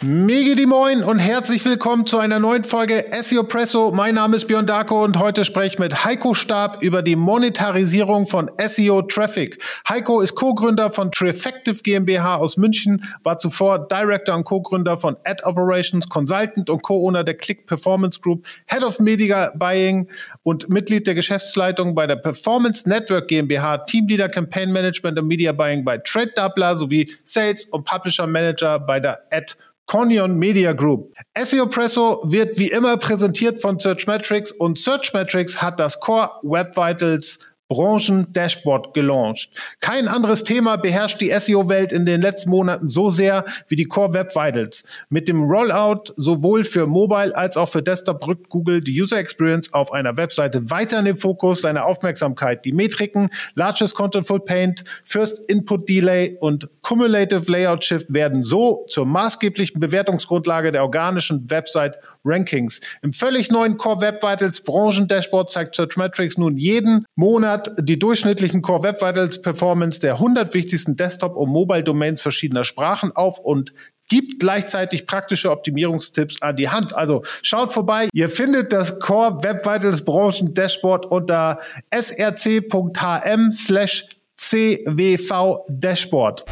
Mege die Moin und herzlich willkommen zu einer neuen Folge SEO Presso. Mein Name ist Björn Darko und heute spreche ich mit Heiko Stab über die Monetarisierung von SEO Traffic. Heiko ist Co-Gründer von Treffective GmbH aus München, war zuvor Director und Co-Gründer von Ad Operations, Consultant und Co-Owner der Click Performance Group, Head of Media Buying und Mitglied der Geschäftsleitung bei der Performance Network GmbH, Teamleader Campaign Management und Media Buying bei Trade Doubler sowie Sales und Publisher Manager bei der Ad Cornion Media Group. SEO Presso wird wie immer präsentiert von Searchmetrics und Searchmetrics hat das Core Web Vitals Branchen-Dashboard gelauncht. Kein anderes Thema beherrscht die SEO-Welt in den letzten Monaten so sehr wie die Core Web Vitals. Mit dem Rollout sowohl für Mobile als auch für Desktop rückt Google die User Experience auf einer Webseite weiter in den Fokus seiner Aufmerksamkeit. Die Metriken Largest Contentful Paint, First Input Delay und Cumulative Layout Shift werden so zur maßgeblichen Bewertungsgrundlage der organischen Website Rankings. Im völlig neuen Core Web Vitals Branchen-Dashboard zeigt Searchmetrics nun jeden Monat die durchschnittlichen Core Web Vitals Performance der 100 wichtigsten Desktop- und Mobile-Domains verschiedener Sprachen auf und gibt gleichzeitig praktische Optimierungstipps an die Hand. Also schaut vorbei. Ihr findet das Core Web Vitals Branchen Dashboard unter src.hm slash cwv Dashboard.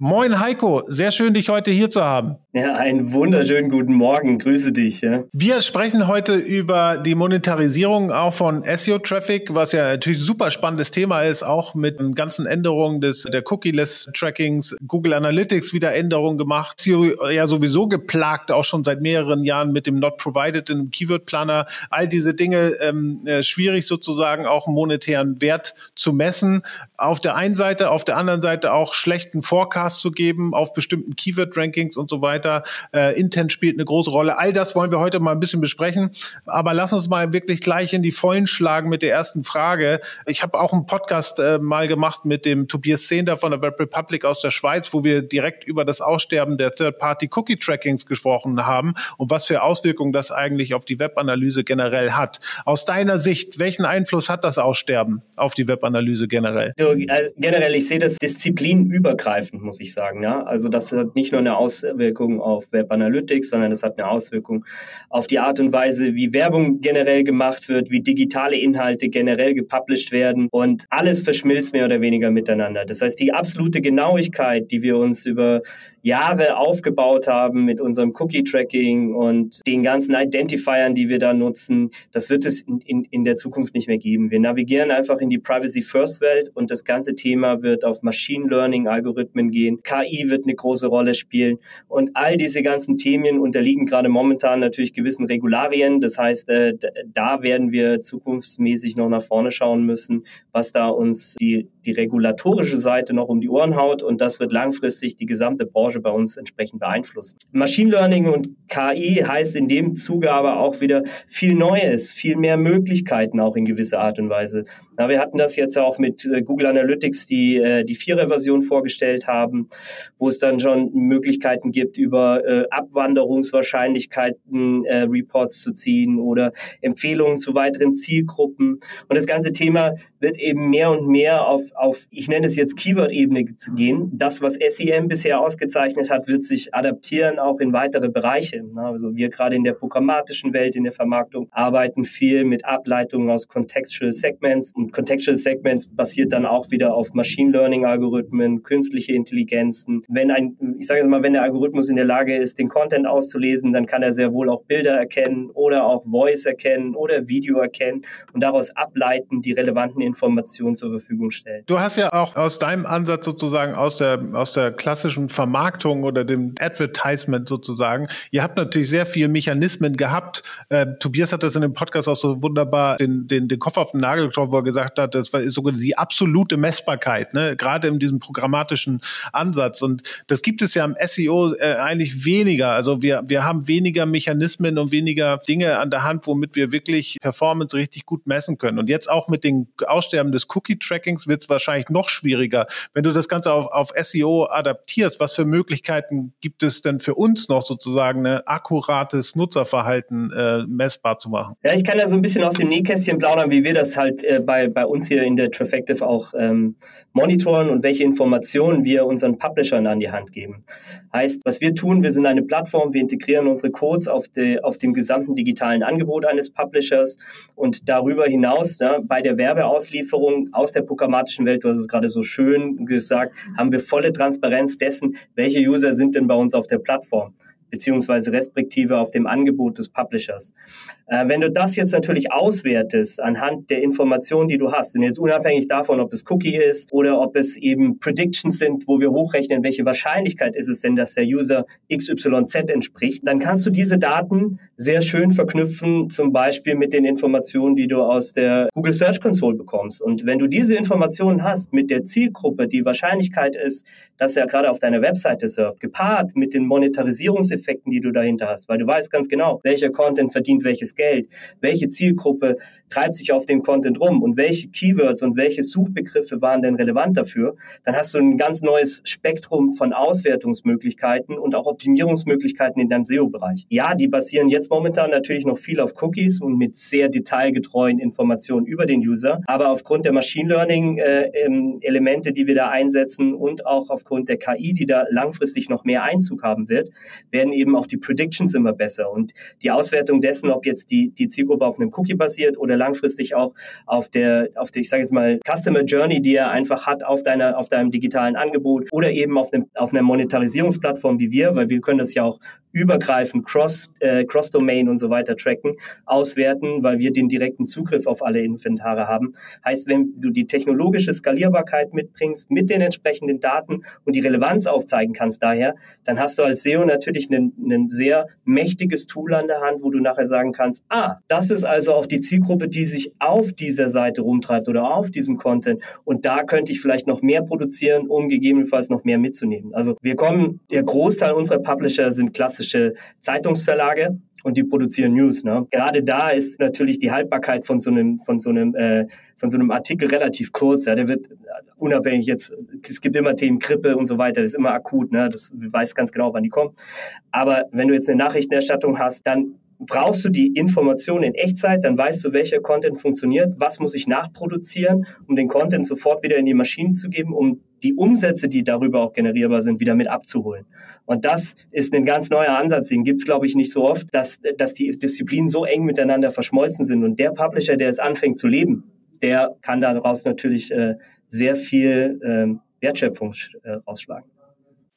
Moin Heiko, sehr schön, dich heute hier zu haben. Ja, einen wunderschönen guten Morgen, grüße dich. Ja. Wir sprechen heute über die Monetarisierung auch von SEO-Traffic, was ja natürlich ein super spannendes Thema ist, auch mit den ganzen Änderungen des, der Cookie-less-Trackings, Google Analytics wieder Änderungen gemacht, SEO ja sowieso geplagt, auch schon seit mehreren Jahren mit dem Not Provided in Keyword-Planner, all diese Dinge ähm, äh, schwierig sozusagen auch monetären Wert zu messen. Auf der einen Seite, auf der anderen Seite auch schlechten Forecast zu geben auf bestimmten Keyword-Rankings und so weiter. Äh, Intent spielt eine große Rolle. All das wollen wir heute mal ein bisschen besprechen. Aber lass uns mal wirklich gleich in die Vollen schlagen mit der ersten Frage. Ich habe auch einen Podcast äh, mal gemacht mit dem Tobias Zehnder von der Web Republic aus der Schweiz, wo wir direkt über das Aussterben der Third-Party-Cookie-Trackings gesprochen haben und was für Auswirkungen das eigentlich auf die Webanalyse generell hat. Aus deiner Sicht, welchen Einfluss hat das Aussterben auf die Webanalyse generell? Äh, generell, ich sehe das disziplinübergreifend, muss muss ich sagen. Ja? Also das hat nicht nur eine Auswirkung auf Web Analytics, sondern es hat eine Auswirkung auf die Art und Weise, wie Werbung generell gemacht wird, wie digitale Inhalte generell gepublished werden und alles verschmilzt mehr oder weniger miteinander. Das heißt, die absolute Genauigkeit, die wir uns über Jahre aufgebaut haben mit unserem Cookie-Tracking und den ganzen Identifiern, die wir da nutzen, das wird es in, in, in der Zukunft nicht mehr geben. Wir navigieren einfach in die Privacy-First-Welt und das ganze Thema wird auf Machine Learning-Algorithmen gehen. KI wird eine große Rolle spielen. Und all diese ganzen Themen unterliegen gerade momentan natürlich gewissen Regularien. Das heißt, äh, da werden wir zukunftsmäßig noch nach vorne schauen müssen, was da uns die, die regulatorische Seite noch um die Ohren haut. Und das wird langfristig die gesamte Branche bei uns entsprechend beeinflussen. Machine Learning und KI heißt in dem Zuge aber auch wieder viel Neues, viel mehr Möglichkeiten auch in gewisser Art und Weise. Na, wir hatten das jetzt auch mit äh, Google Analytics, die äh, die Vierer-Version vorgestellt haben wo es dann schon Möglichkeiten gibt, über äh, Abwanderungswahrscheinlichkeiten Reports zu ziehen oder Empfehlungen zu weiteren Zielgruppen. Und das ganze Thema wird eben mehr und mehr auf, auf ich nenne es jetzt Keyword-Ebene zu gehen. Das, was SEM bisher ausgezeichnet hat, wird sich adaptieren auch in weitere Bereiche. Also wir gerade in der programmatischen Welt, in der Vermarktung, arbeiten viel mit Ableitungen aus Contextual Segments. Und Contextual Segments basiert dann auch wieder auf Machine Learning Algorithmen, künstliche Intelligenz, Intelligenzen. Wenn ein, ich sage jetzt mal, wenn der Algorithmus in der Lage ist, den Content auszulesen, dann kann er sehr wohl auch Bilder erkennen oder auch Voice erkennen oder Video erkennen und daraus ableiten, die relevanten Informationen zur Verfügung stellen. Du hast ja auch aus deinem Ansatz sozusagen aus der, aus der klassischen Vermarktung oder dem Advertisement sozusagen, ihr habt natürlich sehr viele Mechanismen gehabt. Äh, Tobias hat das in dem Podcast auch so wunderbar den, den, den Kopf auf den Nagel getroffen, wo er gesagt hat, das war sogar die absolute Messbarkeit, ne? gerade in diesem programmatischen Ansatz. Und das gibt es ja im SEO äh, eigentlich weniger. Also wir, wir haben weniger Mechanismen und weniger Dinge an der Hand, womit wir wirklich Performance richtig gut messen können. Und jetzt auch mit dem Aussterben des Cookie-Trackings wird es wahrscheinlich noch schwieriger, wenn du das Ganze auf, auf SEO adaptierst. Was für Möglichkeiten gibt es denn für uns noch sozusagen ein akkurates Nutzerverhalten äh, messbar zu machen? Ja, ich kann ja so ein bisschen aus dem Nähkästchen plaudern, wie wir das halt äh, bei, bei uns hier in der Trafactive auch ähm, monitoren und welche Informationen wir unseren Publishern an die Hand geben. Heißt, was wir tun, wir sind eine Plattform, wir integrieren unsere Codes auf, de, auf dem gesamten digitalen Angebot eines Publishers und darüber hinaus ne, bei der Werbeauslieferung aus der programmatischen Welt, du hast es gerade so schön gesagt, haben wir volle Transparenz dessen, welche User sind denn bei uns auf der Plattform beziehungsweise respektive auf dem Angebot des Publishers. Äh, wenn du das jetzt natürlich auswertest anhand der Informationen, die du hast, und jetzt unabhängig davon, ob es Cookie ist oder ob es eben Predictions sind, wo wir hochrechnen, welche Wahrscheinlichkeit ist es denn, dass der User XYZ entspricht, dann kannst du diese Daten sehr schön verknüpfen, zum Beispiel mit den Informationen, die du aus der Google Search Console bekommst. Und wenn du diese Informationen hast mit der Zielgruppe, die Wahrscheinlichkeit ist, dass er gerade auf deiner Webseite surft, gepaart mit den Monetarisierungseffekten, Effekten, die du dahinter hast, weil du weißt ganz genau, welcher Content verdient welches Geld, welche Zielgruppe treibt sich auf dem Content rum und welche Keywords und welche Suchbegriffe waren denn relevant dafür, dann hast du ein ganz neues Spektrum von Auswertungsmöglichkeiten und auch Optimierungsmöglichkeiten in deinem SEO-Bereich. Ja, die basieren jetzt momentan natürlich noch viel auf Cookies und mit sehr detailgetreuen Informationen über den User, aber aufgrund der Machine Learning äh, ähm, die wir da einsetzen und auch aufgrund der KI, die da langfristig noch mehr Einzug haben wird, werden werden eben auch die Predictions immer besser und die Auswertung dessen, ob jetzt die, die Zielgruppe auf einem Cookie basiert oder langfristig auch auf der, auf der, ich sage jetzt mal, Customer Journey, die er einfach hat auf deiner, auf deinem digitalen Angebot oder eben auf, einem, auf einer Monetarisierungsplattform wie wir, weil wir können das ja auch übergreifend Cross, äh, Cross-Domain und so weiter tracken, auswerten, weil wir den direkten Zugriff auf alle Inventare haben. Heißt, wenn du die technologische Skalierbarkeit mitbringst mit den entsprechenden Daten und die Relevanz aufzeigen kannst daher, dann hast du als SEO natürlich ein, ein sehr mächtiges Tool an der Hand, wo du nachher sagen kannst, ah, das ist also auch die Zielgruppe, die sich auf dieser Seite rumtreibt oder auf diesem Content und da könnte ich vielleicht noch mehr produzieren, um gegebenenfalls noch mehr mitzunehmen. Also wir kommen, der Großteil unserer Publisher sind klassische Zeitungsverlage und die produzieren News. Ne? Gerade da ist natürlich die Haltbarkeit von so einem, von so einem, äh, von so einem Artikel relativ kurz. Ja, der wird unabhängig jetzt, es gibt immer Themen Grippe und so weiter, das ist immer akut. Ne? Das weiß ganz genau, wann die kommen. Aber wenn du jetzt eine Nachrichtenerstattung hast, dann brauchst du die Information in Echtzeit, dann weißt du, welcher Content funktioniert, was muss ich nachproduzieren, um den Content sofort wieder in die Maschinen zu geben, um die Umsätze, die darüber auch generierbar sind, wieder mit abzuholen. Und das ist ein ganz neuer Ansatz, den gibt's glaube ich, nicht so oft, dass, dass die Disziplinen so eng miteinander verschmolzen sind. Und der Publisher, der es anfängt zu leben, der kann daraus natürlich äh, sehr viel äh, Wertschöpfung äh, rausschlagen.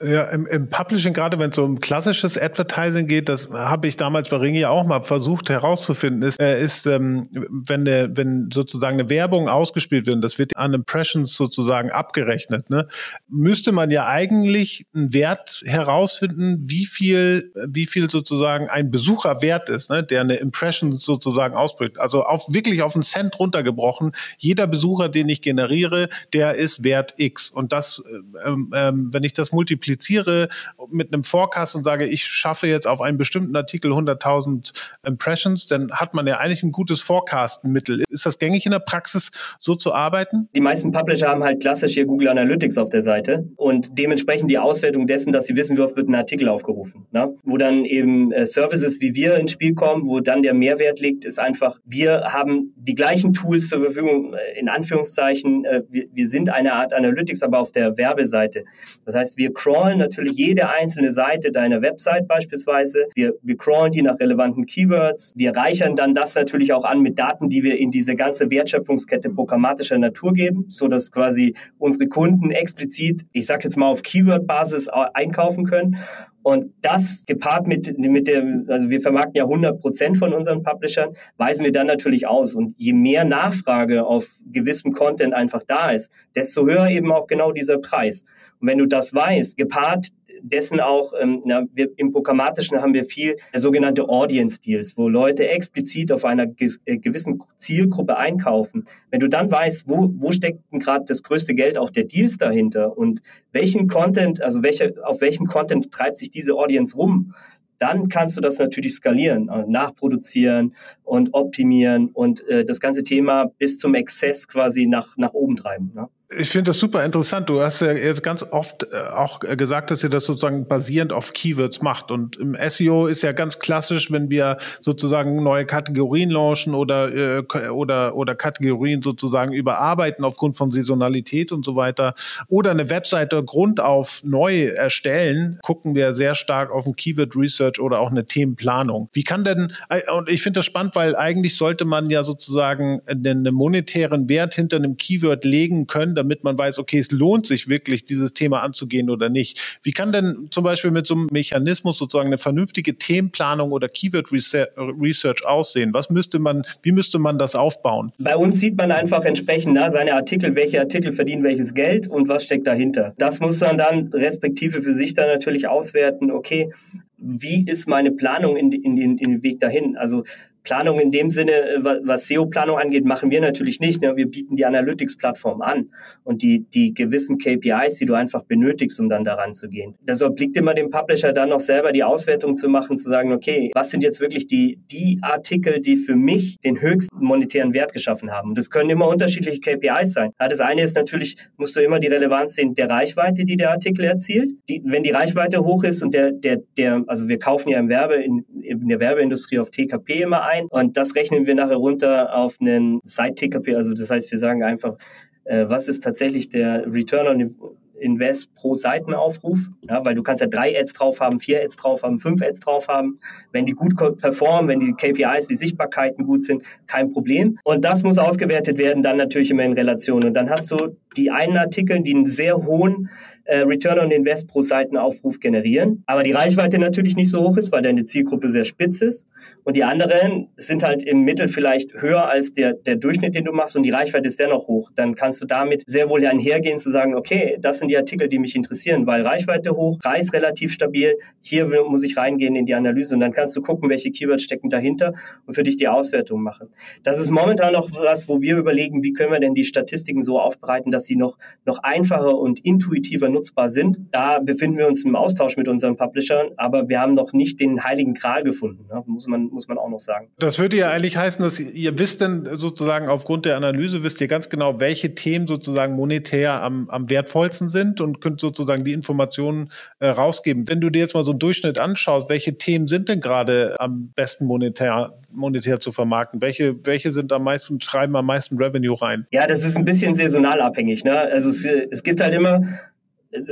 Ja, im, im Publishing, gerade wenn es um klassisches Advertising geht, das habe ich damals bei Ringi auch mal versucht herauszufinden, ist, äh, ist ähm, wenn, der, wenn sozusagen eine Werbung ausgespielt wird, und das wird an Impressions sozusagen abgerechnet, ne, müsste man ja eigentlich einen Wert herausfinden, wie viel, wie viel sozusagen ein Besucher wert ist, ne, der eine Impression sozusagen ausbringt. Also auf wirklich auf einen Cent runtergebrochen. Jeder Besucher, den ich generiere, der ist wert X. Und das, ähm, ähm, wenn ich das multipliziere, multipliziere mit einem Forecast und sage, ich schaffe jetzt auf einen bestimmten Artikel 100.000 Impressions, dann hat man ja eigentlich ein gutes Forecasten-Mittel. Ist das gängig in der Praxis, so zu arbeiten? Die meisten Publisher haben halt klassisch hier Google Analytics auf der Seite und dementsprechend die Auswertung dessen, dass sie wissen, wie wird ein Artikel aufgerufen. Ne? Wo dann eben äh, Services wie wir ins Spiel kommen, wo dann der Mehrwert liegt, ist einfach, wir haben die gleichen Tools zur Verfügung, äh, in Anführungszeichen, äh, wir, wir sind eine Art Analytics, aber auf der Werbeseite. Das heißt, wir crawlen crawlen natürlich jede einzelne Seite deiner Website beispielsweise. Wir, wir crawlen die nach relevanten Keywords. Wir reichern dann das natürlich auch an mit Daten, die wir in diese ganze Wertschöpfungskette programmatischer Natur geben, so dass quasi unsere Kunden explizit, ich sage jetzt mal auf Keyword-Basis einkaufen können. Und das gepaart mit, mit der, also wir vermarkten ja 100 Prozent von unseren Publishern, weisen wir dann natürlich aus. Und je mehr Nachfrage auf gewissem Content einfach da ist, desto höher eben auch genau dieser Preis. Und wenn du das weißt, gepaart dessen auch, ähm, na, wir, im Programmatischen haben wir viel sogenannte Audience Deals, wo Leute explizit auf einer äh, gewissen Zielgruppe einkaufen. Wenn du dann weißt, wo, wo steckt gerade das größte Geld auch der Deals dahinter und welchen Content, also welche, auf welchem Content treibt sich diese Audience rum, dann kannst du das natürlich skalieren, äh, nachproduzieren und optimieren und äh, das ganze Thema bis zum Exzess quasi nach, nach oben treiben. Ne? Ich finde das super interessant. Du hast ja jetzt ganz oft äh, auch gesagt, dass ihr das sozusagen basierend auf Keywords macht. Und im SEO ist ja ganz klassisch, wenn wir sozusagen neue Kategorien launchen oder, äh, oder, oder Kategorien sozusagen überarbeiten aufgrund von Saisonalität und so weiter oder eine Webseite grundauf neu erstellen, gucken wir sehr stark auf ein Keyword Research oder auch eine Themenplanung. Wie kann denn, äh, und ich finde das spannend, weil eigentlich sollte man ja sozusagen einen monetären Wert hinter einem Keyword legen können, damit man weiß, okay, es lohnt sich wirklich, dieses Thema anzugehen oder nicht. Wie kann denn zum Beispiel mit so einem Mechanismus sozusagen eine vernünftige Themenplanung oder Keyword Research aussehen? Was müsste man, wie müsste man das aufbauen? Bei uns sieht man einfach entsprechend na, seine Artikel, welche Artikel verdienen welches Geld und was steckt dahinter. Das muss man dann respektive für sich dann natürlich auswerten, okay, wie ist meine Planung in, in, in, in den Weg dahin? Also Planung in dem Sinne, äh, was SEO-Planung angeht, machen wir natürlich nicht. Ne? Wir bieten die Analytics-Plattform an und die, die gewissen KPIs, die du einfach benötigst, um dann daran zu gehen. Das obliegt immer dem Publisher dann noch selber die Auswertung zu machen, zu sagen, okay, was sind jetzt wirklich die, die Artikel, die für mich den höchsten monetären Wert geschaffen haben? Das können immer unterschiedliche KPIs sein. Ja, das eine ist natürlich, musst du immer die Relevanz sehen der Reichweite, die der Artikel erzielt. Die, wenn die Reichweite hoch ist und der, der, der, also wir kaufen ja im Werbe, in, in der Werbeindustrie auf TKP immer ein und das rechnen wir nachher runter auf einen Site-TKP. Also das heißt, wir sagen einfach, äh, was ist tatsächlich der Return on Invest pro Seitenaufruf, ja, weil du kannst ja drei Ads drauf haben, vier Ads drauf haben, fünf Ads drauf haben. Wenn die gut performen, wenn die KPIs wie Sichtbarkeiten gut sind, kein Problem. Und das muss ausgewertet werden, dann natürlich immer in Relation. Und dann hast du die einen Artikel, die einen sehr hohen äh, Return on Invest pro Seitenaufruf generieren, aber die Reichweite natürlich nicht so hoch ist, weil deine Zielgruppe sehr spitz ist. Und die anderen sind halt im Mittel vielleicht höher als der, der Durchschnitt, den du machst und die Reichweite ist dennoch hoch. Dann kannst du damit sehr wohl einhergehen zu sagen, okay, das sind die Artikel, die mich interessieren, weil Reichweite hoch, Preis relativ stabil, hier muss ich reingehen in die Analyse und dann kannst du gucken, welche Keywords stecken dahinter und für dich die Auswertung machen. Das ist momentan noch was, wo wir überlegen, wie können wir denn die Statistiken so aufbereiten, dass sie noch, noch einfacher und intuitiver nutzbar sind. Da befinden wir uns im Austausch mit unseren Publishern, aber wir haben noch nicht den heiligen Gral gefunden, ne? muss, man, muss man auch noch sagen. Das würde ja eigentlich heißen, dass ihr wisst denn sozusagen aufgrund der Analyse, wisst ihr ganz genau, welche Themen sozusagen monetär am, am wertvollsten sind und könnt sozusagen die Informationen äh, rausgeben. Wenn du dir jetzt mal so einen Durchschnitt anschaust, welche Themen sind denn gerade am besten monetär monetär zu vermarkten? Welche, welche sind am meisten, treiben am meisten Revenue rein? Ja, das ist ein bisschen saisonal abhängig. Ne? Also es, es gibt halt immer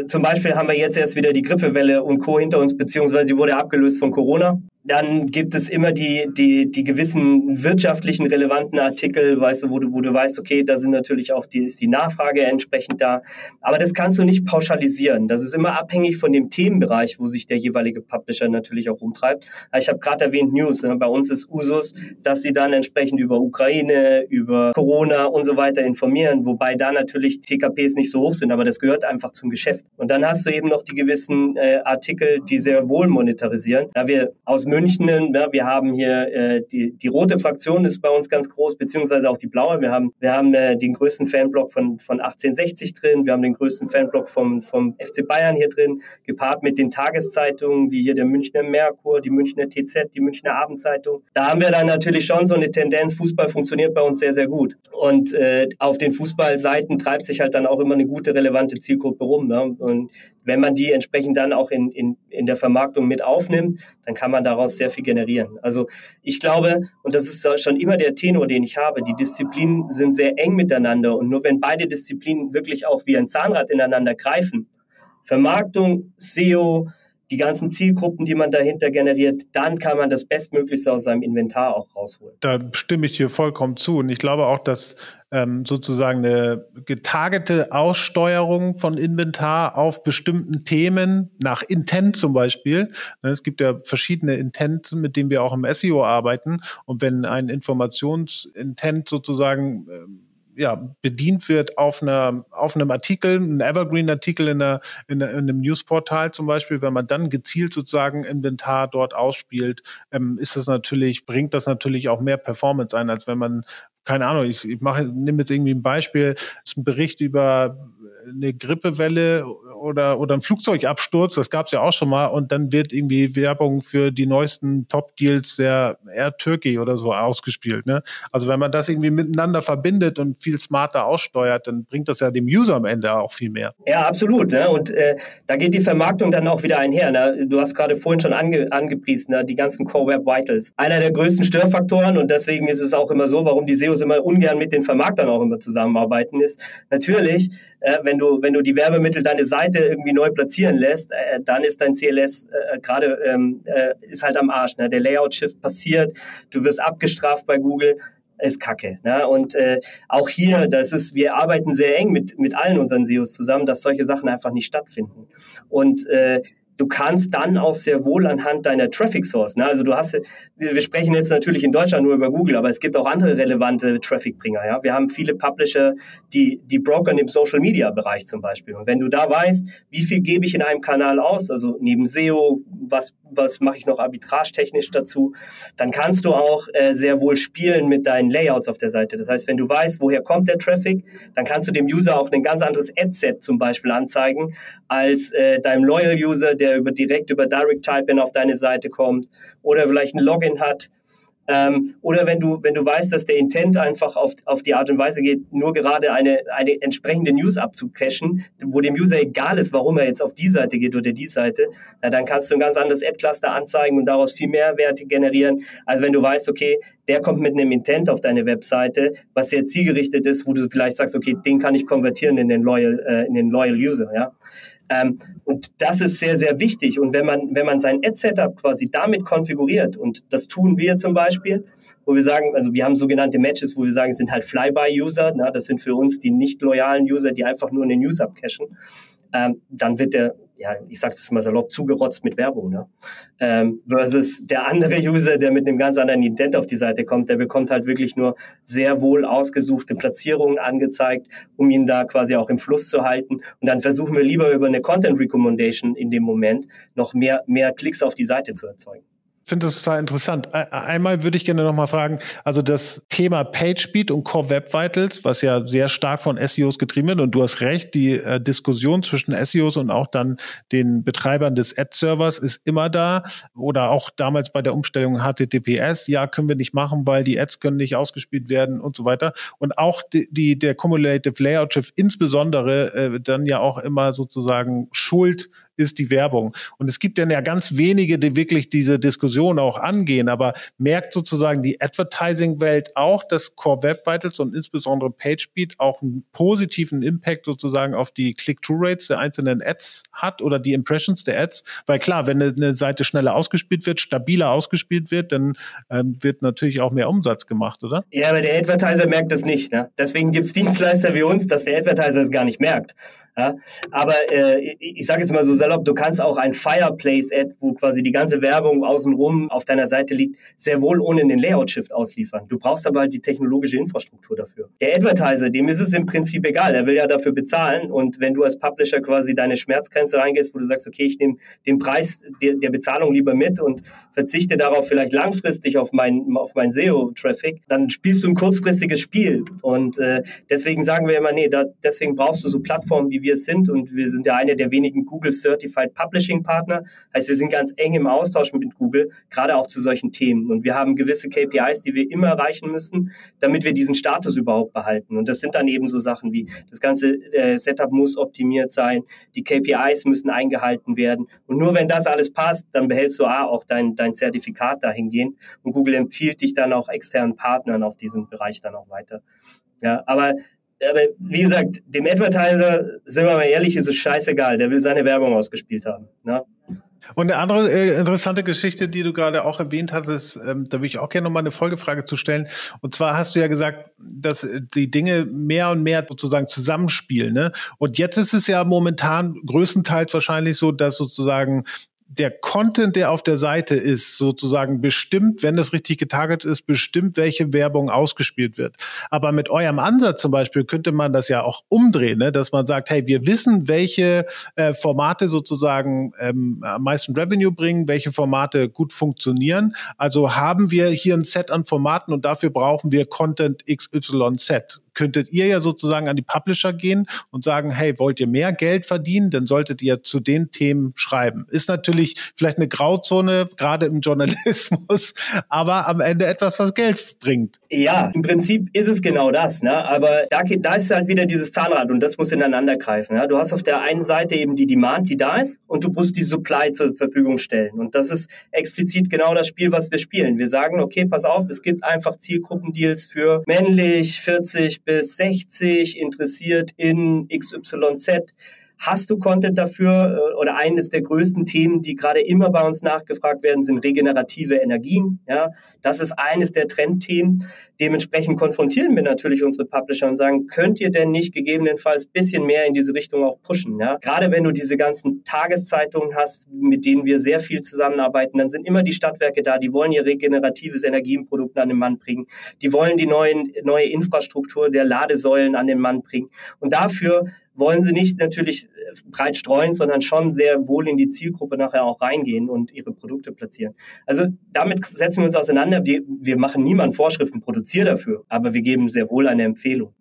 zum Beispiel haben wir jetzt erst wieder die Grippewelle und Co. hinter uns, beziehungsweise die wurde abgelöst von Corona. Dann gibt es immer die, die, die gewissen wirtschaftlichen relevanten Artikel, weißt du, wo du, wo du weißt, okay, da sind natürlich auch die, ist die Nachfrage entsprechend da. Aber das kannst du nicht pauschalisieren. Das ist immer abhängig von dem Themenbereich, wo sich der jeweilige Publisher natürlich auch umtreibt. Ich habe gerade erwähnt News. Ne? Bei uns ist Usus, dass sie dann entsprechend über Ukraine, über Corona und so weiter informieren, wobei da natürlich TKPs nicht so hoch sind, aber das gehört einfach zum Geschäft. Und dann hast du eben noch die gewissen äh, Artikel, die sehr wohl monetarisieren. Da wir aus München. Ja, wir haben hier äh, die, die rote Fraktion ist bei uns ganz groß, beziehungsweise auch die blaue. Wir haben, wir haben äh, den größten Fanblock von, von 1860 drin. Wir haben den größten Fanblock vom, vom FC Bayern hier drin, gepaart mit den Tageszeitungen, wie hier der Münchner Merkur, die Münchner TZ, die Münchner Abendzeitung. Da haben wir dann natürlich schon so eine Tendenz, Fußball funktioniert bei uns sehr, sehr gut. Und äh, auf den Fußballseiten treibt sich halt dann auch immer eine gute, relevante Zielgruppe rum. Ne? Und wenn man die entsprechend dann auch in, in, in der Vermarktung mit aufnimmt, dann kann man daraus sehr viel generieren. Also ich glaube, und das ist schon immer der Tenor, den ich habe, die Disziplinen sind sehr eng miteinander und nur wenn beide Disziplinen wirklich auch wie ein Zahnrad ineinander greifen, Vermarktung, SEO, die ganzen Zielgruppen, die man dahinter generiert, dann kann man das Bestmöglichste aus seinem Inventar auch rausholen. Da stimme ich dir vollkommen zu. Und ich glaube auch, dass ähm, sozusagen eine getargete Aussteuerung von Inventar auf bestimmten Themen, nach Intent zum Beispiel. Ne, es gibt ja verschiedene Intent, mit denen wir auch im SEO arbeiten. Und wenn ein Informationsintent sozusagen ähm, ja, bedient wird auf, einer, auf einem Artikel, ein Evergreen-Artikel in, einer, in, einer, in einem Newsportal zum Beispiel, wenn man dann gezielt sozusagen Inventar dort ausspielt, ähm, ist das natürlich, bringt das natürlich auch mehr Performance ein, als wenn man keine Ahnung, ich, ich mache, nehme jetzt irgendwie ein Beispiel, ist ein Bericht über eine Grippewelle oder, oder ein Flugzeugabsturz, das gab es ja auch schon mal, und dann wird irgendwie Werbung für die neuesten Top-Deals der Air Turkey oder so ausgespielt. Ne? Also wenn man das irgendwie miteinander verbindet und viel smarter aussteuert, dann bringt das ja dem User am Ende auch viel mehr. Ja, absolut. Ne? Und äh, da geht die Vermarktung dann auch wieder einher. Ne? Du hast gerade vorhin schon ange angepriesen, ne? die ganzen Core Web Vitals. Einer der größten Störfaktoren und deswegen ist es auch immer so, warum die SEOs immer ungern mit den Vermarktern auch immer zusammenarbeiten, ist natürlich, wenn du wenn du die Werbemittel deine Seite irgendwie neu platzieren lässt, äh, dann ist dein CLS äh, gerade ähm, äh, ist halt am Arsch. Ne? Der Layout-Shift passiert, du wirst abgestraft bei Google ist Kacke. Ne? Und äh, auch hier, das ist, wir arbeiten sehr eng mit, mit allen unseren SEOs zusammen, dass solche Sachen einfach nicht stattfinden. Und äh, du kannst dann auch sehr wohl anhand deiner Traffic Source, ne? also du hast, wir sprechen jetzt natürlich in Deutschland nur über Google, aber es gibt auch andere relevante Traffic-Bringer. Ja? Wir haben viele Publisher, die, die brokern im Social Media Bereich zum Beispiel. Und wenn du da weißt, wie viel gebe ich in einem Kanal aus, also neben SEO, was, was mache ich noch arbitragetechnisch dazu, dann kannst du auch äh, sehr wohl spielen mit deinen Layouts auf der Seite. Das heißt, wenn du weißt, woher kommt der Traffic, dann kannst du dem User auch ein ganz anderes Ad-Set zum Beispiel anzeigen, als äh, deinem Loyal-User, der der über, direkt über Direct Type-In auf deine Seite kommt oder vielleicht ein Login hat. Ähm, oder wenn du, wenn du weißt, dass der Intent einfach auf, auf die Art und Weise geht, nur gerade eine, eine entsprechende News abzucachen, wo dem User egal ist, warum er jetzt auf die Seite geht oder die Seite, na, dann kannst du ein ganz anderes Ad-Cluster anzeigen und daraus viel mehr Werte generieren, als wenn du weißt, okay, der kommt mit einem Intent auf deine Webseite, was sehr zielgerichtet ist, wo du vielleicht sagst, okay, den kann ich konvertieren in den Loyal, äh, in den Loyal User, ja. Ähm, und das ist sehr, sehr wichtig. Und wenn man, wenn man sein Ad-Setup quasi damit konfiguriert, und das tun wir zum Beispiel, wo wir sagen, also wir haben sogenannte Matches, wo wir sagen, es sind halt Flyby-User, das sind für uns die nicht loyalen User, die einfach nur eine News abcachen, ähm, dann wird der ja, ich sage das mal salopp, zugerotzt mit Werbung. Ne? Ähm, versus der andere User, der mit einem ganz anderen Intent auf die Seite kommt, der bekommt halt wirklich nur sehr wohl ausgesuchte Platzierungen angezeigt, um ihn da quasi auch im Fluss zu halten. Und dann versuchen wir lieber über eine Content Recommendation in dem Moment noch mehr, mehr Klicks auf die Seite zu erzeugen finde das total interessant. Einmal würde ich gerne noch mal fragen, also das Thema PageSpeed und Core Web Vitals, was ja sehr stark von SEOs getrieben wird und du hast recht, die äh, Diskussion zwischen SEOs und auch dann den Betreibern des Ad-Servers ist immer da oder auch damals bei der Umstellung HTTPS, ja, können wir nicht machen, weil die Ads können nicht ausgespielt werden und so weiter und auch die, die der Cumulative Layout Shift insbesondere äh, dann ja auch immer sozusagen schuld ist die Werbung. Und es gibt dann ja ganz wenige, die wirklich diese Diskussion auch angehen, aber merkt sozusagen die Advertising-Welt auch, dass Core Web Vitals und insbesondere PageSpeed auch einen positiven Impact sozusagen auf die Click-Through-Rates der einzelnen Ads hat oder die Impressions der Ads? Weil klar, wenn eine Seite schneller ausgespielt wird, stabiler ausgespielt wird, dann ähm, wird natürlich auch mehr Umsatz gemacht, oder? Ja, aber der Advertiser merkt das nicht. Ne? Deswegen gibt es Dienstleister wie uns, dass der Advertiser es gar nicht merkt. Ja? Aber äh, ich sage jetzt mal so salopp, du kannst auch ein Fireplace-Ad, wo quasi die ganze Werbung außenrum auf deiner Seite liegt, sehr wohl ohne den Layout-Shift ausliefern. Du brauchst aber halt die technologische Infrastruktur dafür. Der Advertiser, dem ist es im Prinzip egal, er will ja dafür bezahlen und wenn du als Publisher quasi deine Schmerzgrenze reingehst, wo du sagst, okay, ich nehme den Preis der, der Bezahlung lieber mit und verzichte darauf vielleicht langfristig auf mein, auf mein SEO-Traffic, dann spielst du ein kurzfristiges Spiel und äh, deswegen sagen wir immer, nee, da, deswegen brauchst du so Plattformen, wie wir es sind und wir sind ja einer der wenigen Google Certified Publishing Partner. Heißt, wir sind ganz eng im Austausch mit Google, gerade auch zu solchen Themen. Und wir haben gewisse KPIs, die wir immer erreichen müssen, damit wir diesen Status überhaupt behalten. Und das sind dann eben so Sachen wie, das ganze äh, Setup muss optimiert sein, die KPIs müssen eingehalten werden. Und nur wenn das alles passt, dann behältst du A, auch dein, dein Zertifikat dahingehend. Und Google empfiehlt dich dann auch externen Partnern auf diesem Bereich dann auch weiter. Ja, aber aber wie gesagt, dem Advertiser, sind wir mal ehrlich, ist es scheißegal. Der will seine Werbung ausgespielt haben. Ne? Und eine andere äh, interessante Geschichte, die du gerade auch erwähnt hattest, ähm, da würde ich auch gerne noch mal eine Folgefrage zu stellen. Und zwar hast du ja gesagt, dass die Dinge mehr und mehr sozusagen zusammenspielen. Ne? Und jetzt ist es ja momentan größtenteils wahrscheinlich so, dass sozusagen der Content, der auf der Seite ist, sozusagen bestimmt, wenn es richtig getargetet ist, bestimmt, welche Werbung ausgespielt wird. Aber mit eurem Ansatz zum Beispiel könnte man das ja auch umdrehen, ne? dass man sagt, hey, wir wissen, welche äh, Formate sozusagen ähm, am meisten Revenue bringen, welche Formate gut funktionieren. Also haben wir hier ein Set an Formaten und dafür brauchen wir Content XYZ könntet ihr ja sozusagen an die Publisher gehen und sagen, hey, wollt ihr mehr Geld verdienen, dann solltet ihr zu den Themen schreiben. Ist natürlich vielleicht eine Grauzone, gerade im Journalismus, aber am Ende etwas, was Geld bringt. Ja, im Prinzip ist es genau das. Ne? Aber da, da ist halt wieder dieses Zahnrad und das muss ineinander greifen. Ja? Du hast auf der einen Seite eben die Demand, die da ist, und du musst die Supply zur Verfügung stellen. Und das ist explizit genau das Spiel, was wir spielen. Wir sagen, okay, pass auf, es gibt einfach Zielgruppendeals für männlich 40 bis 60, interessiert in XYZ. Hast du Content dafür? Äh, oder eines der größten Themen, die gerade immer bei uns nachgefragt werden, sind regenerative Energien. Ja, das ist eines der Trendthemen. Dementsprechend konfrontieren wir natürlich unsere Publisher und sagen, könnt ihr denn nicht gegebenenfalls bisschen mehr in diese Richtung auch pushen? Ja, gerade wenn du diese ganzen Tageszeitungen hast, mit denen wir sehr viel zusammenarbeiten, dann sind immer die Stadtwerke da, die wollen ihr regeneratives Energienprodukt an den Mann bringen. Die wollen die neuen, neue Infrastruktur der Ladesäulen an den Mann bringen. Und dafür wollen sie nicht natürlich äh, breit streuen, sondern schon sehr wohl in die Zielgruppe nachher auch reingehen und ihre Produkte platzieren. Also damit setzen wir uns auseinander. Wir, wir machen niemand Vorschriften, produziere dafür, aber wir geben sehr wohl eine Empfehlung.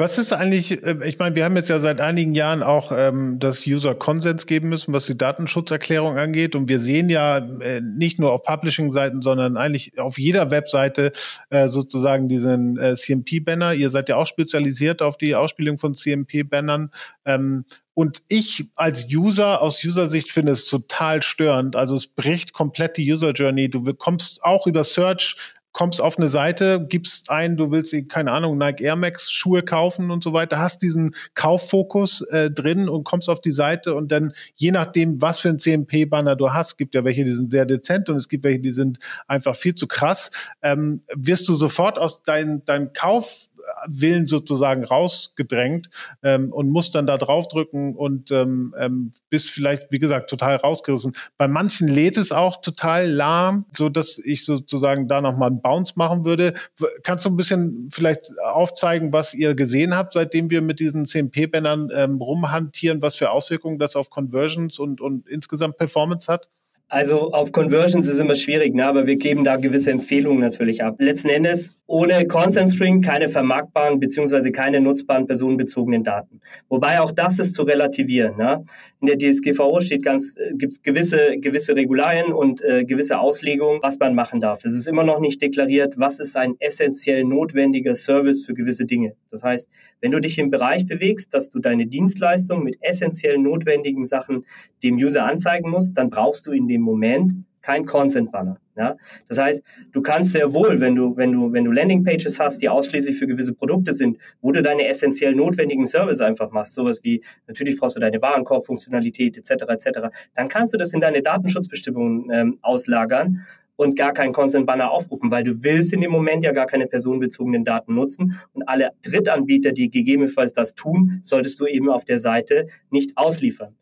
Was ist eigentlich, äh, ich meine, wir haben jetzt ja seit einigen Jahren auch ähm, das User Consents geben müssen, was die Datenschutzerklärung angeht. Und wir sehen ja äh, nicht nur auf Publishing-Seiten, sondern eigentlich auf jeder Webseite äh, sozusagen diesen äh, CMP-Banner. Ihr seid ja auch spezialisiert auf die Ausspielung von CMP-Bannern. Ähm, und ich als User aus User-Sicht finde es total störend. Also es bricht komplett die User Journey. Du kommst auch über Search kommst auf eine Seite, gibst ein, du willst, keine Ahnung, Nike Air Max Schuhe kaufen und so weiter, hast diesen Kauffokus äh, drin und kommst auf die Seite und dann, je nachdem, was für ein CMP-Banner du hast, gibt ja welche, die sind sehr dezent und es gibt welche, die sind einfach viel zu krass, ähm, wirst du sofort aus deinem dein Kauf Willen sozusagen rausgedrängt ähm, und muss dann da draufdrücken und ähm, ähm, bist vielleicht, wie gesagt, total rausgerissen. Bei manchen lädt es auch total lahm, so dass ich sozusagen da nochmal einen Bounce machen würde. Kannst du ein bisschen vielleicht aufzeigen, was ihr gesehen habt, seitdem wir mit diesen CMP-Bändern ähm, rumhantieren, was für Auswirkungen das auf Conversions und, und insgesamt Performance hat? Also auf Conversions ist immer schwierig, ne? aber wir geben da gewisse Empfehlungen natürlich ab. Letzten Endes ohne Consent String keine vermarktbaren bzw. keine nutzbaren personenbezogenen Daten. Wobei auch das ist zu relativieren. Ne? In der DSGVO steht ganz, äh, gibt es gewisse, gewisse Regularien und äh, gewisse Auslegungen, was man machen darf. Es ist immer noch nicht deklariert, was ist ein essentiell notwendiger Service für gewisse Dinge. Das heißt, wenn du dich im Bereich bewegst, dass du deine Dienstleistung mit essentiell notwendigen Sachen dem User anzeigen musst, dann brauchst du in dem Moment kein Consent Banner. Ja? Das heißt, du kannst sehr wohl, wenn du, wenn du, wenn du Landingpages hast, die ausschließlich für gewisse Produkte sind, wo du deine essentiell notwendigen Service einfach machst, sowas wie, natürlich brauchst du deine Warenkorbfunktionalität etc. etc., dann kannst du das in deine Datenschutzbestimmungen ähm, auslagern und gar keinen Consent-Banner aufrufen, weil du willst in dem Moment ja gar keine personenbezogenen Daten nutzen und alle Drittanbieter, die gegebenenfalls das tun, solltest du eben auf der Seite nicht ausliefern.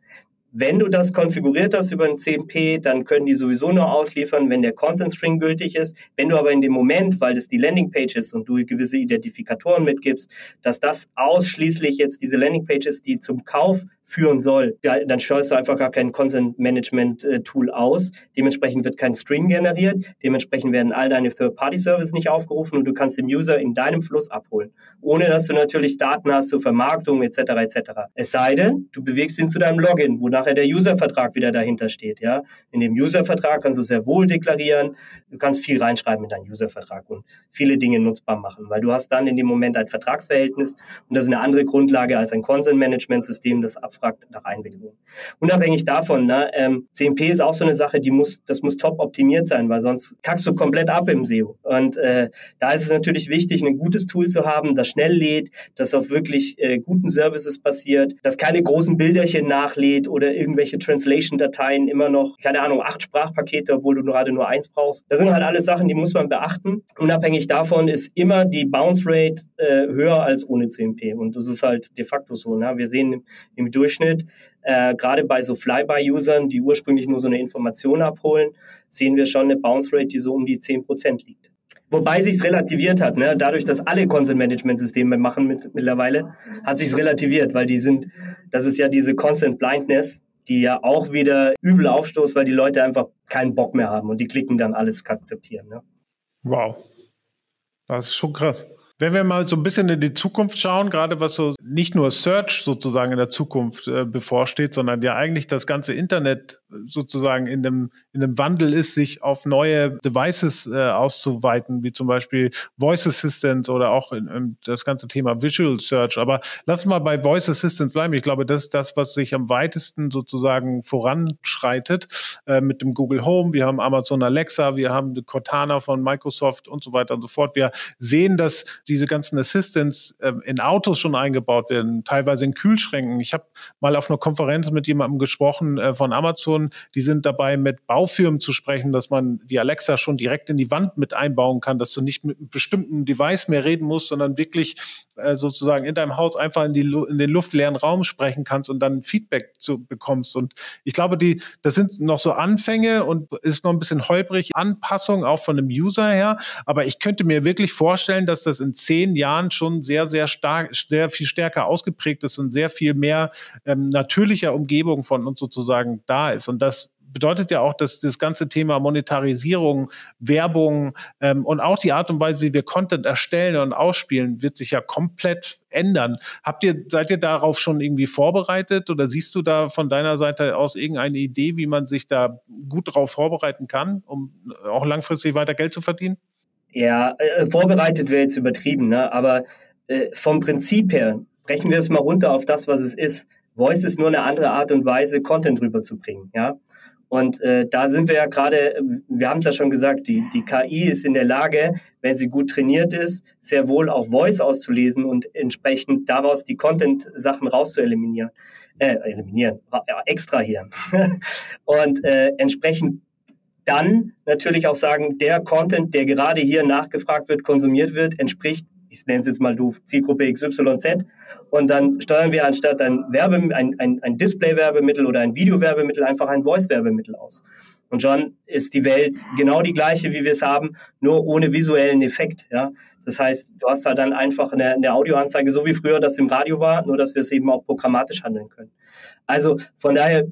Wenn du das konfiguriert hast über ein CMP, dann können die sowieso nur ausliefern, wenn der Consent String gültig ist. Wenn du aber in dem Moment, weil das die Landingpage ist und du gewisse Identifikatoren mitgibst, dass das ausschließlich jetzt diese Landingpage ist, die zum Kauf führen soll, dann steuerst du einfach gar kein Consent Management äh, Tool aus. Dementsprechend wird kein String generiert. Dementsprechend werden all deine Third-Party-Services nicht aufgerufen und du kannst den User in deinem Fluss abholen, ohne dass du natürlich Daten hast zur Vermarktung etc. etc. Es sei denn, du bewegst ihn zu deinem Login, wo nachher der User-Vertrag wieder dahinter steht. Ja, in dem User-Vertrag kannst du sehr wohl deklarieren. Du kannst viel reinschreiben in deinen User-Vertrag und viele Dinge nutzbar machen, weil du hast dann in dem Moment ein Vertragsverhältnis und das ist eine andere Grundlage als ein Consent Management System, das ab abfragt nach Einwilligung. Unabhängig davon, ne, ähm, CMP ist auch so eine Sache, die muss, das muss top optimiert sein, weil sonst kackst du komplett ab im SEO. Und äh, da ist es natürlich wichtig, ein gutes Tool zu haben, das schnell lädt, das auf wirklich äh, guten Services basiert, das keine großen Bilderchen nachlädt oder irgendwelche Translation-Dateien immer noch, keine Ahnung, acht Sprachpakete, obwohl du gerade nur eins brauchst. Das sind halt alles Sachen, die muss man beachten. Unabhängig davon ist immer die Bounce Rate äh, höher als ohne CMP. Und das ist halt de facto so. Ne? Wir sehen im Durchschnitt Durchschnitt, äh, gerade bei so Flyby-Usern, die ursprünglich nur so eine Information abholen, sehen wir schon eine Bounce Rate, die so um die 10% liegt. Wobei sich relativiert hat, ne? dadurch, dass alle Consent-Management-Systeme machen mit, mittlerweile, hat sich relativiert, weil die sind, das ist ja diese Consent-Blindness, die ja auch wieder übel aufstoßt, weil die Leute einfach keinen Bock mehr haben und die klicken dann alles akzeptieren. Ne? Wow. Das ist schon krass. Wenn wir mal so ein bisschen in die Zukunft schauen, gerade was so nicht nur Search sozusagen in der Zukunft äh, bevorsteht, sondern ja eigentlich das ganze Internet sozusagen in dem, in dem Wandel ist, sich auf neue Devices äh, auszuweiten, wie zum Beispiel Voice Assistant oder auch in, in das ganze Thema Visual Search. Aber lass mal bei Voice Assistant bleiben. Ich glaube, das ist das, was sich am weitesten sozusagen voranschreitet äh, mit dem Google Home. Wir haben Amazon Alexa, wir haben Cortana von Microsoft und so weiter und so fort. Wir sehen, dass diese ganzen Assistants äh, in Autos schon eingebaut werden, teilweise in Kühlschränken. Ich habe mal auf einer Konferenz mit jemandem gesprochen äh, von Amazon, die sind dabei, mit Baufirmen zu sprechen, dass man die Alexa schon direkt in die Wand mit einbauen kann, dass du nicht mit einem bestimmten Device mehr reden musst, sondern wirklich äh, sozusagen in deinem Haus einfach in, die, in den luftleeren Raum sprechen kannst und dann Feedback zu bekommst. Und ich glaube, die, das sind noch so Anfänge und ist noch ein bisschen holprig, Anpassung auch von dem User her. Aber ich könnte mir wirklich vorstellen, dass das in zehn Jahren schon sehr, sehr stark, sehr viel stärker ausgeprägt ist und sehr viel mehr ähm, natürlicher Umgebung von uns sozusagen da ist. Und das bedeutet ja auch, dass das ganze Thema Monetarisierung, Werbung ähm, und auch die Art und Weise, wie wir Content erstellen und ausspielen, wird sich ja komplett ändern. Habt ihr, seid ihr darauf schon irgendwie vorbereitet oder siehst du da von deiner Seite aus irgendeine Idee, wie man sich da gut darauf vorbereiten kann, um auch langfristig weiter Geld zu verdienen? Ja, äh, vorbereitet wäre jetzt übertrieben, ne? aber äh, vom Prinzip her, brechen wir es mal runter auf das, was es ist. Voice ist nur eine andere Art und Weise, Content rüberzubringen. Ja? Und äh, da sind wir ja gerade, wir haben es ja schon gesagt, die, die KI ist in der Lage, wenn sie gut trainiert ist, sehr wohl auch Voice auszulesen und entsprechend daraus die Content-Sachen rauszueliminieren. Äh, eliminieren, ja, extrahieren. und äh, entsprechend dann natürlich auch sagen, der Content, der gerade hier nachgefragt wird, konsumiert wird, entspricht, ich nenne es jetzt mal doof, Zielgruppe XYZ. Und dann steuern wir anstatt ein, Werbe, ein, ein, ein Display-Werbemittel oder ein Video-Werbemittel einfach ein Voice-Werbemittel aus. Und schon ist die Welt genau die gleiche, wie wir es haben, nur ohne visuellen Effekt. Ja? Das heißt, du hast halt dann einfach eine, eine Audioanzeige, so wie früher das im Radio war, nur dass wir es eben auch programmatisch handeln können. Also von daher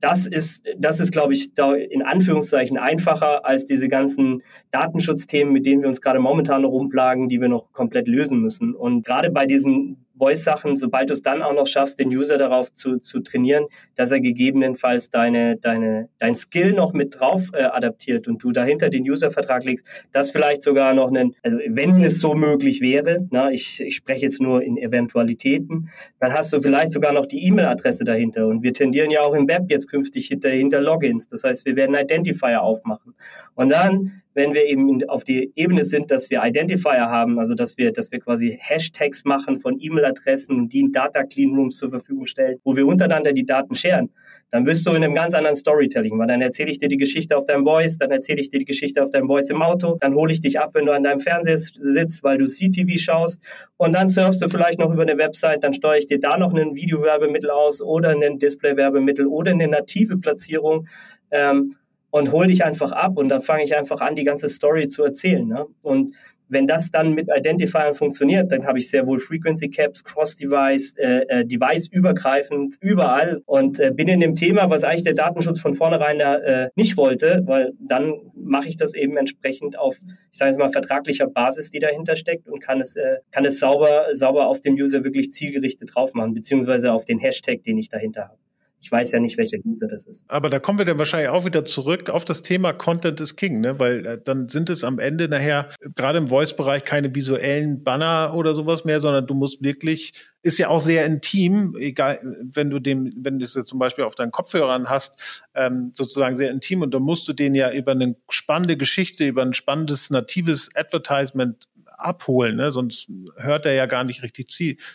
das ist, das ist, glaube ich, da in Anführungszeichen einfacher als diese ganzen Datenschutzthemen, mit denen wir uns gerade momentan rumplagen, die wir noch komplett lösen müssen. Und gerade bei diesen Voice-Sachen, sobald du es dann auch noch schaffst, den User darauf zu, zu trainieren, dass er gegebenenfalls deine, deine, dein Skill noch mit drauf äh, adaptiert und du dahinter den User-Vertrag legst, das vielleicht sogar noch einen, also wenn es so möglich wäre, na, ich, ich spreche jetzt nur in Eventualitäten, dann hast du vielleicht sogar noch die E-Mail-Adresse dahinter. Und wir tendieren ja auch im Web jetzt künftig hinter, hinter Logins. Das heißt, wir werden Identifier aufmachen. Und dann wenn wir eben auf die Ebene sind, dass wir Identifier haben, also dass wir, dass wir quasi Hashtags machen von E-Mail-Adressen und die in Data Cleanrooms zur Verfügung stellen, wo wir untereinander die Daten scheren, dann bist du in einem ganz anderen Storytelling, weil dann erzähle ich dir die Geschichte auf deinem Voice, dann erzähle ich dir die Geschichte auf deinem Voice im Auto, dann hole ich dich ab, wenn du an deinem Fernseher sitzt, weil du CTV schaust und dann surfst du vielleicht noch über eine Website, dann steuere ich dir da noch ein Videowerbemittel aus oder ein Display-Werbemittel oder eine native Platzierung. Ähm, und hol dich einfach ab und dann fange ich einfach an, die ganze Story zu erzählen. Ne? Und wenn das dann mit Identifiern funktioniert, dann habe ich sehr wohl Frequency Caps, Cross-Device, äh, äh, Device-übergreifend, überall und äh, bin in dem Thema, was eigentlich der Datenschutz von vornherein äh, nicht wollte, weil dann mache ich das eben entsprechend auf, ich sage jetzt mal, vertraglicher Basis, die dahinter steckt und kann es, äh, kann es sauber, sauber auf den User wirklich zielgerichtet drauf machen, beziehungsweise auf den Hashtag, den ich dahinter habe. Ich weiß ja nicht, welcher User das ist. Aber da kommen wir dann wahrscheinlich auch wieder zurück auf das Thema Content is King, ne? weil äh, dann sind es am Ende nachher gerade im Voice-Bereich keine visuellen Banner oder sowas mehr, sondern du musst wirklich, ist ja auch sehr intim, egal, wenn du dem, wenn du es zum Beispiel auf deinen Kopfhörern hast, ähm, sozusagen sehr intim und dann musst du den ja über eine spannende Geschichte, über ein spannendes natives Advertisement abholen, ne? sonst hört er ja gar nicht richtig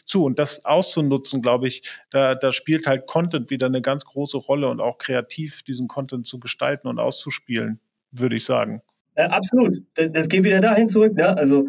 zu. Und das auszunutzen, glaube ich, da, da spielt halt Content wieder eine ganz große Rolle und auch kreativ diesen Content zu gestalten und auszuspielen, würde ich sagen. Äh, absolut. Das, das geht wieder dahin zurück. Ne? Also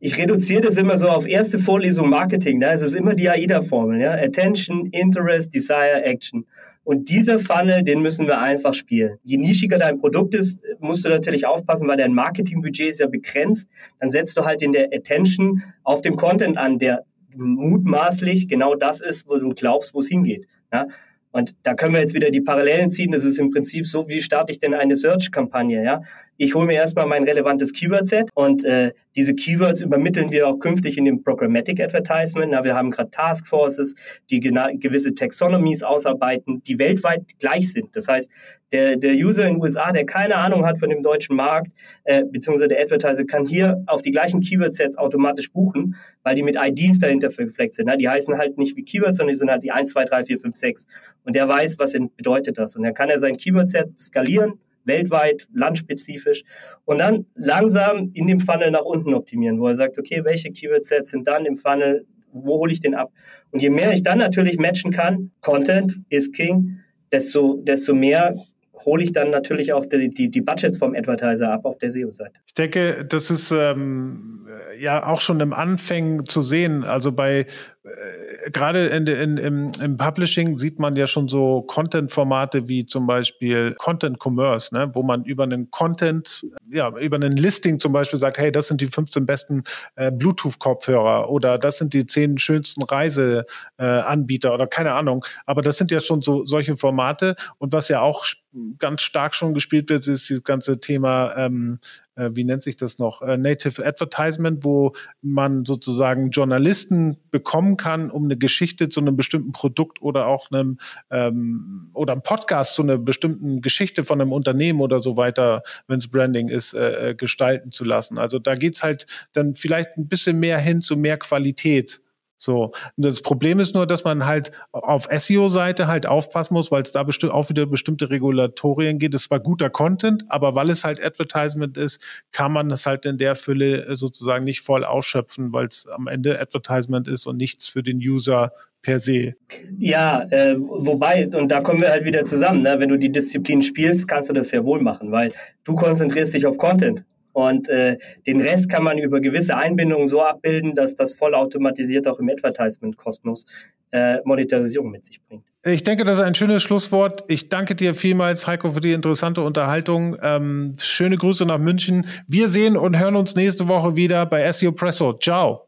ich reduziere das immer so auf erste Vorlesung Marketing. Ne? Es ist immer die AIDA-Formel. Ja? Attention, Interest, Desire, Action. Und dieser Funnel, den müssen wir einfach spielen. Je nischiger dein Produkt ist, musst du natürlich aufpassen, weil dein Marketingbudget ist ja begrenzt. Dann setzt du halt in der Attention auf dem Content an, der mutmaßlich genau das ist, wo du glaubst, wo es hingeht. Ja? Und da können wir jetzt wieder die Parallelen ziehen. Das ist im Prinzip so, wie starte ich denn eine Search-Kampagne? Ja? Ich hole mir erstmal mein relevantes Keyword-Set und äh, Diese Keywords übermitteln wir auch künftig in dem Programmatic Advertisement. Na, wir haben gerade Taskforces, die gewisse Taxonomies ausarbeiten, die weltweit gleich sind. Das heißt, der, der User in den USA, der keine Ahnung hat von dem deutschen Markt, äh, beziehungsweise der Advertiser, kann hier auf die gleichen Keyword-Sets automatisch buchen, weil die mit IDs dahinter verfleckt sind. Ne? Die heißen halt nicht wie Keywords, sondern die sind halt die 1, 2, 3, 4, 5, 6. Und der weiß, was bedeutet das. Und dann kann er sein Keyword-Set skalieren, weltweit, landspezifisch und dann langsam in dem Funnel nach unten optimieren, wo er sagt, okay, welche Keyword-Sets sind dann im Funnel, wo hole ich den ab? Und je mehr ich dann natürlich matchen kann, Content ist King, desto, desto mehr hole ich dann natürlich auch die, die, die Budgets vom Advertiser ab auf der SEO-Seite. Ich denke, das ist ähm, ja auch schon im Anfängen zu sehen. Also bei äh, gerade in, in, im, im Publishing sieht man ja schon so Content-Formate wie zum Beispiel Content Commerce, ne, wo man über einen Content, ja, über einen Listing zum Beispiel sagt, hey, das sind die 15 besten äh, Bluetooth-Kopfhörer oder das sind die 10 schönsten Reiseanbieter äh, oder keine Ahnung. Aber das sind ja schon so solche Formate. Und was ja auch ganz stark schon gespielt wird, ist das ganze Thema ähm, äh, wie nennt sich das noch, äh, Native Advertisement, wo man sozusagen Journalisten bekommen kann, um eine Geschichte zu einem bestimmten Produkt oder auch einem ähm, oder einem Podcast zu einer bestimmten Geschichte von einem Unternehmen oder so weiter, wenn es Branding ist, äh, äh, gestalten zu lassen. Also da geht's halt dann vielleicht ein bisschen mehr hin zu mehr Qualität so, das Problem ist nur, dass man halt auf SEO-Seite halt aufpassen muss, weil es da bestimmt auch wieder bestimmte Regulatorien geht. Es war guter Content, aber weil es halt Advertisement ist, kann man das halt in der Fülle äh, sozusagen nicht voll ausschöpfen, weil es am Ende Advertisement ist und nichts für den User per se. Ja, äh, wobei, und da kommen wir halt wieder zusammen, ne? wenn du die Disziplin spielst, kannst du das sehr wohl machen, weil du konzentrierst dich auf Content. Und äh, den Rest kann man über gewisse Einbindungen so abbilden, dass das vollautomatisiert auch im Advertisement-Kosmos äh, Monetarisierung mit sich bringt. Ich denke, das ist ein schönes Schlusswort. Ich danke dir vielmals, Heiko, für die interessante Unterhaltung. Ähm, schöne Grüße nach München. Wir sehen und hören uns nächste Woche wieder bei SEO Presso. Ciao.